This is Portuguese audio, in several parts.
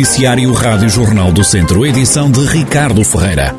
Noticiário Rádio Jornal do Centro, edição de Ricardo Ferreira.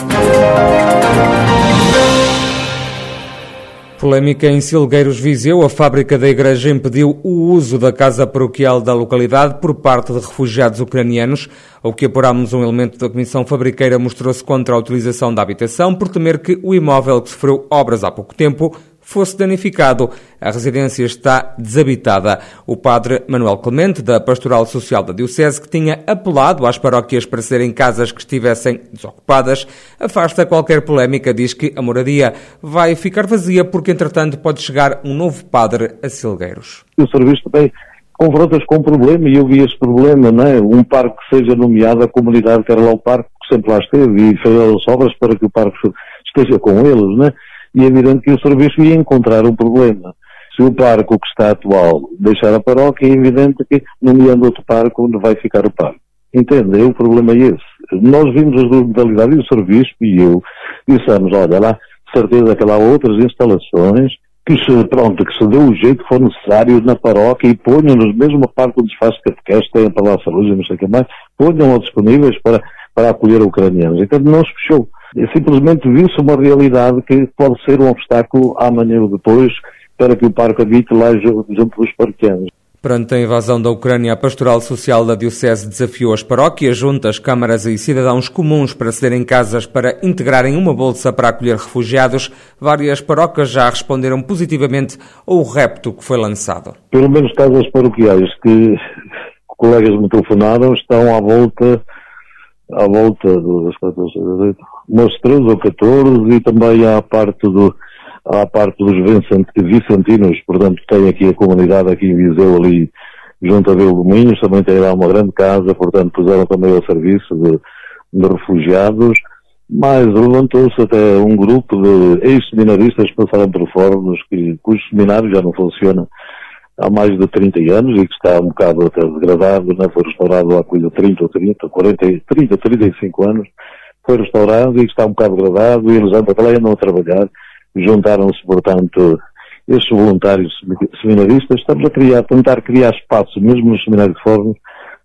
Polémica em Silgueiros Viseu, a fábrica da igreja impediu o uso da casa paroquial da localidade por parte de refugiados ucranianos. Ao que apurámos, um elemento da Comissão Fabriqueira mostrou-se contra a utilização da habitação por temer que o imóvel que sofreu obras há pouco tempo fosse danificado. A residência está desabitada. O padre Manuel Clemente, da Pastoral Social da Diocese, que tinha apelado às paróquias para serem casas que estivessem desocupadas, afasta qualquer polémica, diz que a moradia vai ficar vazia porque, entretanto, pode chegar um novo padre a Silgueiros. O serviço também confrontas com um problema e eu vi esse problema, não é? Um parque que seja nomeado, a comunidade quer lá o parque, que sempre lá esteve, e fez as obras para que o parque esteja com eles, não é? E é evidente que o serviço ia encontrar um problema. Se o parque que está atual deixar a paróquia, é evidente que, nomeando outro parque, onde vai ficar o parque. Entende? O problema é esse. Nós vimos as duas modalidades e o serviço e eu dissemos, olha lá, certeza que lá há outras instalações que se, pronto, que se dê o jeito que for necessário na paróquia e ponham-nos, mesmo a parte onde se faz catequese, tem a palavra saúde e não sei o que mais, ponham-nos disponíveis para, para acolher ucranianos. Então não se fechou. Simplesmente viu-se uma realidade que pode ser um obstáculo amanhã ou depois para que o parque habite lá junto dos parqueanos. Perante a invasão da Ucrânia, a Pastoral Social da Diocese desafiou as paróquias, juntas, câmaras e cidadãos comuns para cederem casas para integrarem uma bolsa para acolher refugiados. Várias paróquias já responderam positivamente ao repto que foi lançado. Pelo menos casas paroquiais que colegas me telefonaram estão à volta à volta dos umas 13 ou 14 e também à parte do à parte dos vicentinos, portanto tem aqui a comunidade aqui em Viseu ali junto a Vildominhos, também tem lá uma grande casa, portanto puseram também ao serviço de, de refugiados, mas levantou-se até um grupo de ex-seminaristas que passaram por fóruns, que, cujo seminário já não funciona há mais de 30 anos e que está um bocado até degradado, não foi restaurado há coisa 30 ou 30, 40, 30, 35 anos, foi restaurado e que está um bocado degradado e eles andam para lá andam a trabalhar, juntaram-se, portanto, estes voluntários seminaristas, estamos a criar, tentar criar espaços, mesmo nos seminários de fóruns,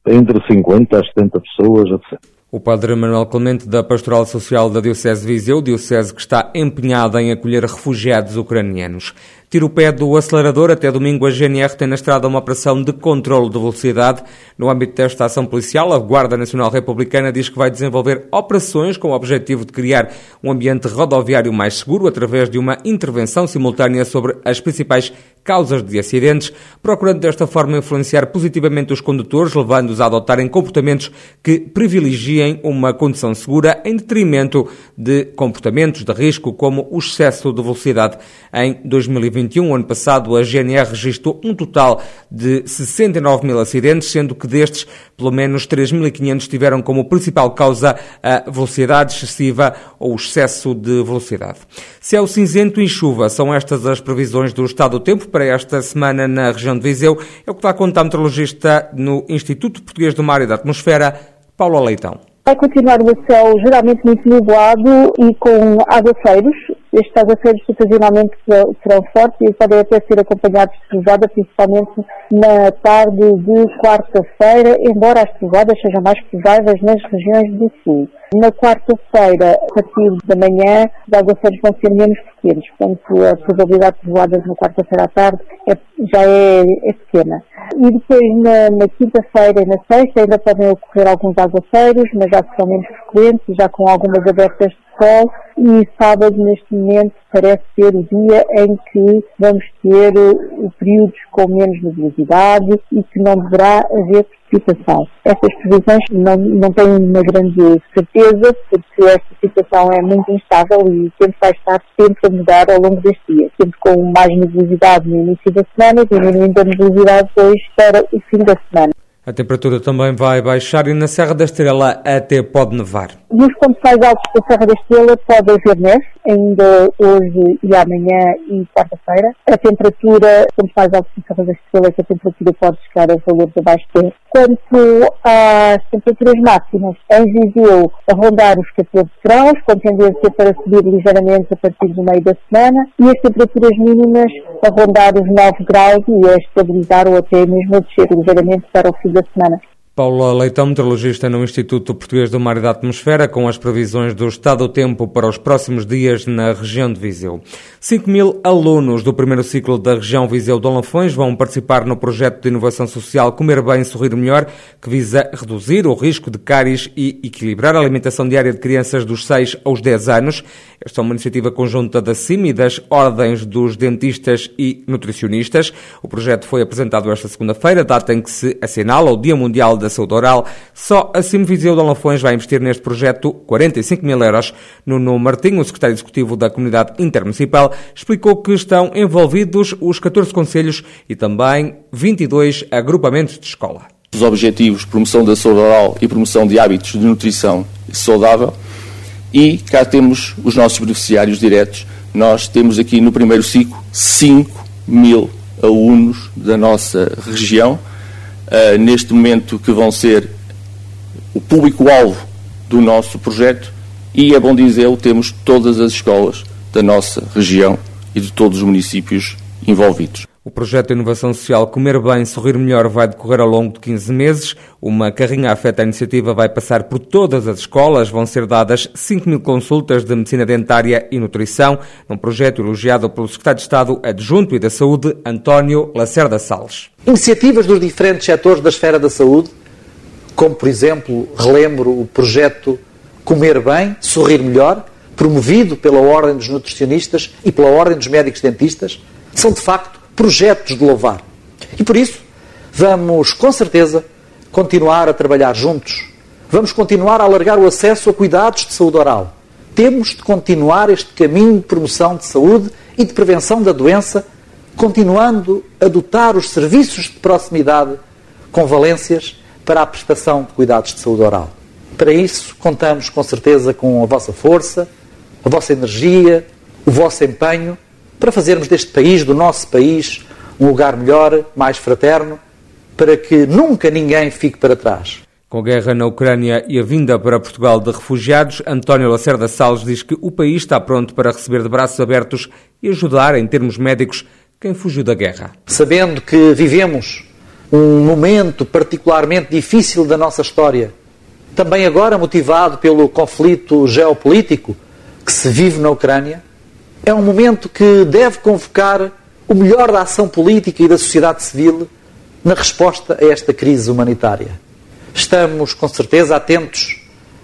entre 50 a 70 pessoas, etc. O padre Manuel Clemente, da Pastoral Social da Diocese de Viseu, diocese que está empenhada em acolher refugiados ucranianos. Tira o pé do acelerador. Até domingo, a GNR tem na estrada uma operação de controle de velocidade. No âmbito desta ação policial, a Guarda Nacional Republicana diz que vai desenvolver operações com o objetivo de criar um ambiente rodoviário mais seguro através de uma intervenção simultânea sobre as principais causas de acidentes, procurando desta forma influenciar positivamente os condutores, levando-os a adotarem comportamentos que privilegiem uma condução segura em detrimento de comportamentos de risco como o excesso de velocidade. Em 2020, 2021, ano passado, a GNR registrou um total de 69 mil acidentes, sendo que destes, pelo menos 3.500 tiveram como principal causa a velocidade excessiva ou o excesso de velocidade. Céu cinzento e chuva são estas as previsões do estado do tempo para esta semana na região de Viseu. É o que está a contar a meteorologista no Instituto Português do Mar e da Atmosfera, Paulo Leitão. Vai continuar o céu geralmente muito nublado e com aguaceiros, estes aguaceiros ocasionalmente serão fortes e podem até ser acompanhados de trovada, principalmente na tarde de quarta-feira, embora as trovadas sejam mais prováveis nas regiões do sul. Na quarta-feira, a partir da manhã, os aguaceiros vão ser menos frequentes, portanto a probabilidade de trovadas na quarta-feira à tarde é, já é, é, pequena. E depois na, na quinta-feira e na sexta ainda podem ocorrer alguns aguaceiros, mas já são menos frequentes, já com algumas abertas sol e sábado neste momento parece ser o dia em que vamos ter uh, períodos com menos nebulosidade e que não deverá haver precipitação. Essas previsões não, não têm uma grande certeza porque esta situação é muito instável e sempre vai estar sempre a mudar ao longo deste dia, sempre com mais nebulosidade no início da semana, diminuindo a nebulosidade para o fim da semana. A temperatura também vai baixar e na Serra da Estrela até pode nevar. Nos pontos mais altos da Serra da Estrela pode haver neve, ainda hoje e amanhã e quarta-feira. A temperatura, pontos mais altos da Serra da Estrela, que a temperatura pode chegar a valores abaixo de Quanto às temperaturas máximas, em Viseu a rondar os 14 graus, com tendência para subir ligeiramente a partir do meio da semana, e as temperaturas mínimas a rondar os 9 graus e a estabilizar ou até mesmo a descer ligeiramente para o fim da semana. Paula Leitão, meteorologista no Instituto Português do Mar e da Atmosfera, com as previsões do estado do tempo para os próximos dias na região de Viseu. 5 mil alunos do primeiro ciclo da região Viseu de Lafões vão participar no projeto de inovação social Comer Bem, Sorrir Melhor, que visa reduzir o risco de cáries e equilibrar a alimentação diária de crianças dos 6 aos 10 anos. Esta é uma iniciativa conjunta da CIM e das ordens dos dentistas e nutricionistas. O projeto foi apresentado esta segunda-feira, data em que se assinala o Dia Mundial da da saúde oral. Só a Simviseu de Lafões vai investir neste projeto 45 mil euros. Nuno Martinho, o secretário executivo da Comunidade Intermunicipal, explicou que estão envolvidos os 14 conselhos e também 22 agrupamentos de escola. Os objetivos promoção da saúde oral e promoção de hábitos de nutrição saudável e cá temos os nossos beneficiários diretos. Nós temos aqui no primeiro ciclo 5 mil alunos da nossa região uh, neste momento que vão ser o público-alvo do nosso projeto e, é bom dizê-lo, temos todas as escolas da nossa região e de todos os municípios envolvidos. O projeto de inovação social Comer Bem, Sorrir Melhor vai decorrer ao longo de 15 meses. Uma carrinha afeta a iniciativa vai passar por todas as escolas. Vão ser dadas 5 mil consultas de medicina dentária e nutrição, num projeto elogiado pelo secretário de Estado adjunto e da Saúde, António Lacerda Salles. Iniciativas dos diferentes setores da esfera da saúde, como, por exemplo, relembro o projeto Comer Bem, Sorrir Melhor, promovido pela Ordem dos Nutricionistas e pela Ordem dos Médicos Dentistas, são de facto projetos de louvar. E por isso, vamos com certeza continuar a trabalhar juntos. Vamos continuar a alargar o acesso a cuidados de saúde oral. Temos de continuar este caminho de promoção de saúde e de prevenção da doença, continuando a dotar os serviços de proximidade com valências para a prestação de cuidados de saúde oral. Para isso, contamos com certeza com a vossa força, a vossa energia, o vosso empenho para fazermos deste país, do nosso país, um lugar melhor, mais fraterno, para que nunca ninguém fique para trás. Com a guerra na Ucrânia e a vinda para Portugal de refugiados, António Lacerda Salles diz que o país está pronto para receber de braços abertos e ajudar, em termos médicos, quem fugiu da guerra. Sabendo que vivemos um momento particularmente difícil da nossa história, também agora motivado pelo conflito geopolítico que se vive na Ucrânia, é um momento que deve convocar o melhor da ação política e da sociedade civil na resposta a esta crise humanitária. Estamos, com certeza, atentos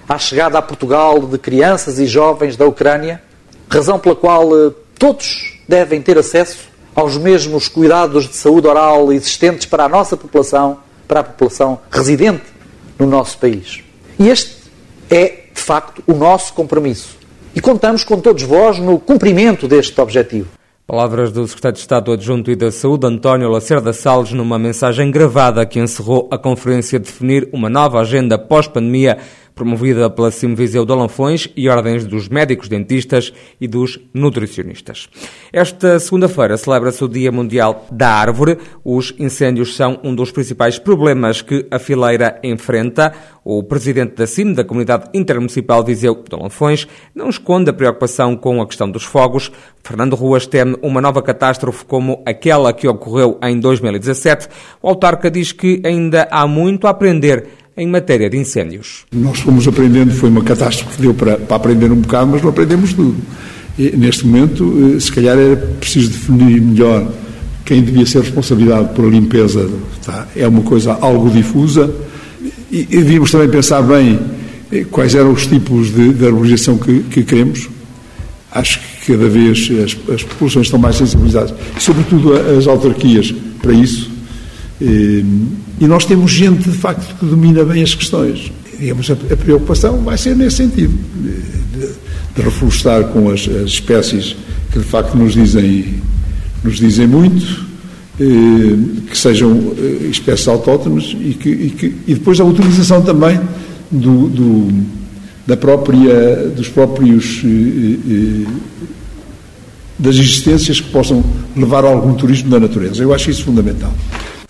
à chegada a Portugal de crianças e jovens da Ucrânia, razão pela qual eh, todos devem ter acesso aos mesmos cuidados de saúde oral existentes para a nossa população, para a população residente no nosso país. E este é, de facto, o nosso compromisso e contamos com todos vós no cumprimento deste objetivo. Palavras do Secretário de Estado Adjunto e da Saúde, António Lacerda Salles, numa mensagem gravada que encerrou a conferência de definir uma nova agenda pós-pandemia promovida pela Simviseu de Alanfões e ordens dos médicos dentistas e dos nutricionistas. Esta segunda-feira celebra-se o Dia Mundial da Árvore. Os incêndios são um dos principais problemas que a fileira enfrenta. O presidente da CIM, da Comunidade Intermunicipal Viseu de Alanfões, não esconde a preocupação com a questão dos fogos. Fernando Ruas teme uma nova catástrofe como aquela que ocorreu em 2017. O autarca diz que ainda há muito a aprender em matéria de incêndios. Nós fomos aprendendo, foi uma catástrofe que deu para, para aprender um bocado, mas não aprendemos tudo. E, neste momento, eh, se calhar era preciso definir melhor quem devia ser responsabilidade por a limpeza. Tá? É uma coisa algo difusa. E, e devíamos também pensar bem eh, quais eram os tipos de, de arborização que, que queremos. Acho que cada vez as, as populações estão mais sensibilizadas, sobretudo as autarquias, para isso. E, e nós temos gente, de facto, que domina bem as questões. Digamos, a, preocupação vai ser nesse sentido, de, de reflorestar com as, as, espécies que, de facto, nos dizem, nos dizem muito, eh, que sejam eh, espécies autóctones e, que, e, que, e depois a utilização também do, do, da própria, dos próprios eh, eh das existências que possam levar a algum turismo da natureza. Eu acho isso fundamental.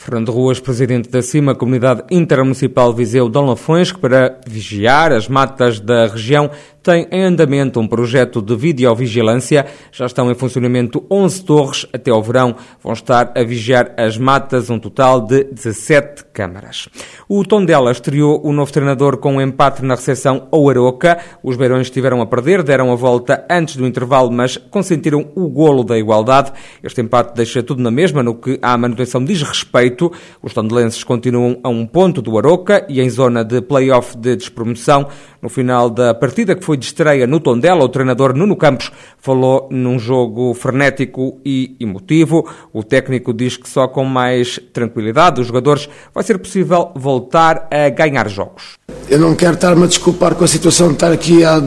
Fernando Ruas, presidente da CIMA, Comunidade Intermunicipal Viseu Dom Lafões, para vigiar as matas da região tem em andamento um projeto de videovigilância. Já estão em funcionamento 11 torres. Até ao verão vão estar a vigiar as matas, um total de 17 câmaras. O Tondela estreou o novo treinador com um empate na recepção ao Aroca. Os beirões estiveram a perder, deram a volta antes do intervalo, mas consentiram o golo da igualdade. Este empate deixa tudo na mesma no que à manutenção diz respeito. Os tondelenses continuam a um ponto do Aroca e em zona de play-off de despromoção. No final da partida, que foi de estreia no Tondela, o treinador Nuno Campos falou num jogo frenético e emotivo. O técnico diz que só com mais tranquilidade dos jogadores vai ser possível voltar a ganhar jogos. Eu não quero estar-me a desculpar com a situação de estar aqui há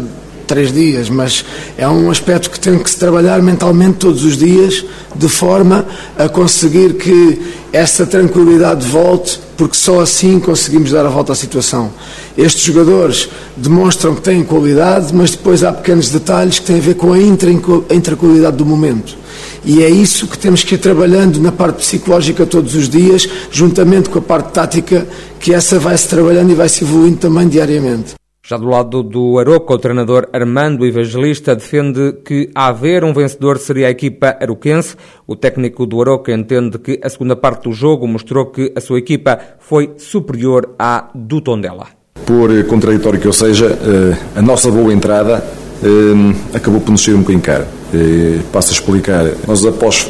três dias, mas é um aspecto que tem que se trabalhar mentalmente todos os dias, de forma a conseguir que essa tranquilidade volte, porque só assim conseguimos dar a volta à situação. Estes jogadores demonstram que têm qualidade, mas depois há pequenos detalhes que têm a ver com a intranquilidade do momento. E é isso que temos que ir trabalhando na parte psicológica todos os dias, juntamente com a parte tática, que essa vai-se trabalhando e vai-se evoluindo também diariamente. Já do lado do Aroca, o treinador Armando Evangelista defende que haver um vencedor seria a equipa aroquense. O técnico do Aroca entende que a segunda parte do jogo mostrou que a sua equipa foi superior à do Tondela. Por contraditório que eu seja, eh, a nossa boa entrada eh, acabou por nos ser um bocadinho cara. Eh, passo a explicar. Nós após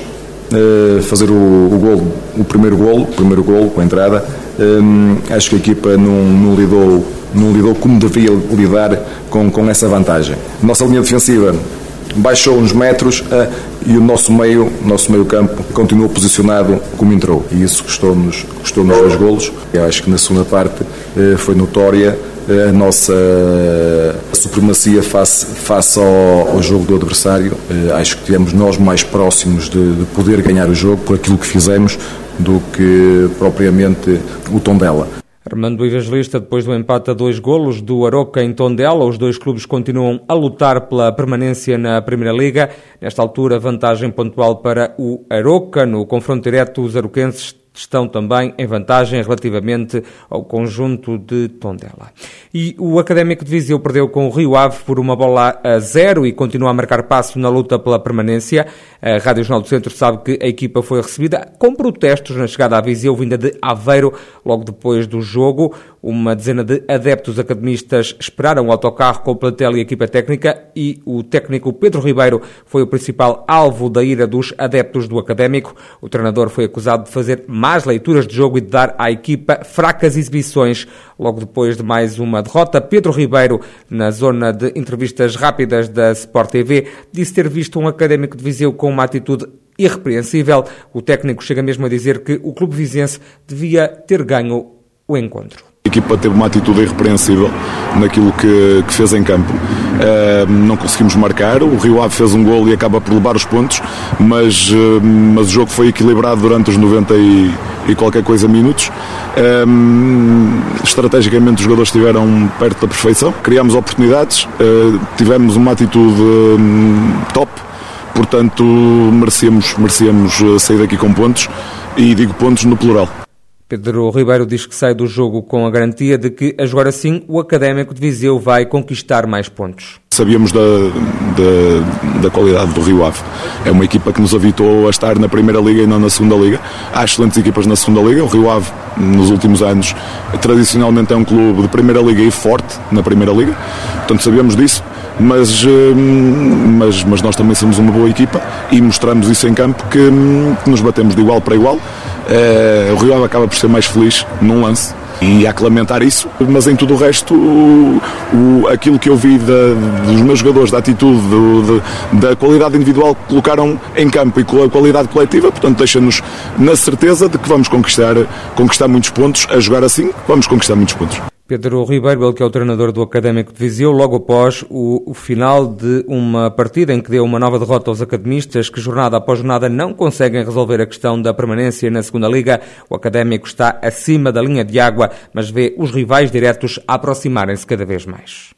fazer o, o, o primeiro gol, o primeiro gol com a entrada, acho que a equipa não, não lidou não lidou como deveria lidar com, com essa vantagem. Nossa linha defensiva baixou uns metros uh, e o nosso meio, nosso meio campo continuou posicionado como entrou e isso custou-nos custou -nos dois golos. Eu acho que na segunda parte uh, foi notória uh, a nossa supremacia face, face ao, ao, jogo do adversário. acho que tivemos nós mais próximos de, de poder ganhar o jogo por aquilo que fizemos do que propriamente o tom dela. Armando Evangelista, depois do empate a dois golos do Aroca em Tondela, os dois clubes continuam a lutar pela permanência na Primeira Liga. Nesta altura, vantagem pontual para o Aroca. No confronto direto, os aroquenses estão também em vantagem relativamente ao conjunto de Tondela. E o Académico de Viseu perdeu com o Rio Ave por uma bola a zero e continua a marcar passo na luta pela permanência. A Rádio Jornal do Centro sabe que a equipa foi recebida com protestos na chegada à Viseu vinda de Aveiro logo depois do jogo. Uma dezena de adeptos academistas esperaram o autocarro com o plantel e a equipa técnica e o técnico Pedro Ribeiro foi o principal alvo da ira dos adeptos do Académico. O treinador foi acusado de fazer más leituras de jogo e de dar à equipa fracas exibições. Logo depois de mais uma derrota, Pedro Ribeiro, na zona de entrevistas rápidas da Sport TV, disse ter visto um académico de Viseu com uma atitude irrepreensível. O técnico chega mesmo a dizer que o clube vizense devia ter ganho o encontro. A equipa teve uma atitude irrepreensível naquilo que, que fez em campo. Uh, não conseguimos marcar, o Rio Ave fez um gol e acaba por levar os pontos, mas, uh, mas o jogo foi equilibrado durante os 90 e, e qualquer coisa minutos. Uh, estrategicamente os jogadores estiveram perto da perfeição, criámos oportunidades, tivemos uma atitude hum, top, portanto merecemos, merecemos sair daqui com pontos e digo pontos no plural. Pedro Ribeiro diz que sai do jogo com a garantia de que, a jogar assim, o Académico de Viseu vai conquistar mais pontos. Sabíamos da, da, da, qualidade do Rio Ave. É uma equipa que nos habituou a estar na Primeira Liga e não na Segunda Liga. Há excelentes equipas na Segunda Liga. O Rio Ave, nos últimos anos, tradicionalmente é um clube de Primeira Liga e forte na Primeira Liga. Portanto, sabíamos disso. Mas, hum, mas, mas nós também somos uma boa equipa e mostramos isso em campo que, hum, que nos batemos de igual para igual Uh, o Rio Ave acaba por ser mais feliz num lance e há que lamentar isso, mas em tudo o resto, o, o, aquilo que eu vi dos meus jogadores, da atitude, do, de, da qualidade individual que colocaram em campo e com a qualidade coletiva, portanto, deixa-nos na certeza de que vamos conquistar, conquistar muitos pontos, a jogar assim, vamos conquistar muitos pontos. Pedro Ribeiro, ele que é o treinador do Académico de Viseu, logo após o, o, final de uma partida em que deu uma nova derrota aos academistas, que jornada após jornada não conseguem resolver a questão da permanência na segunda Liga. O Académico está acima da linha de água, mas vê os rivais diretos aproximarem-se cada vez mais.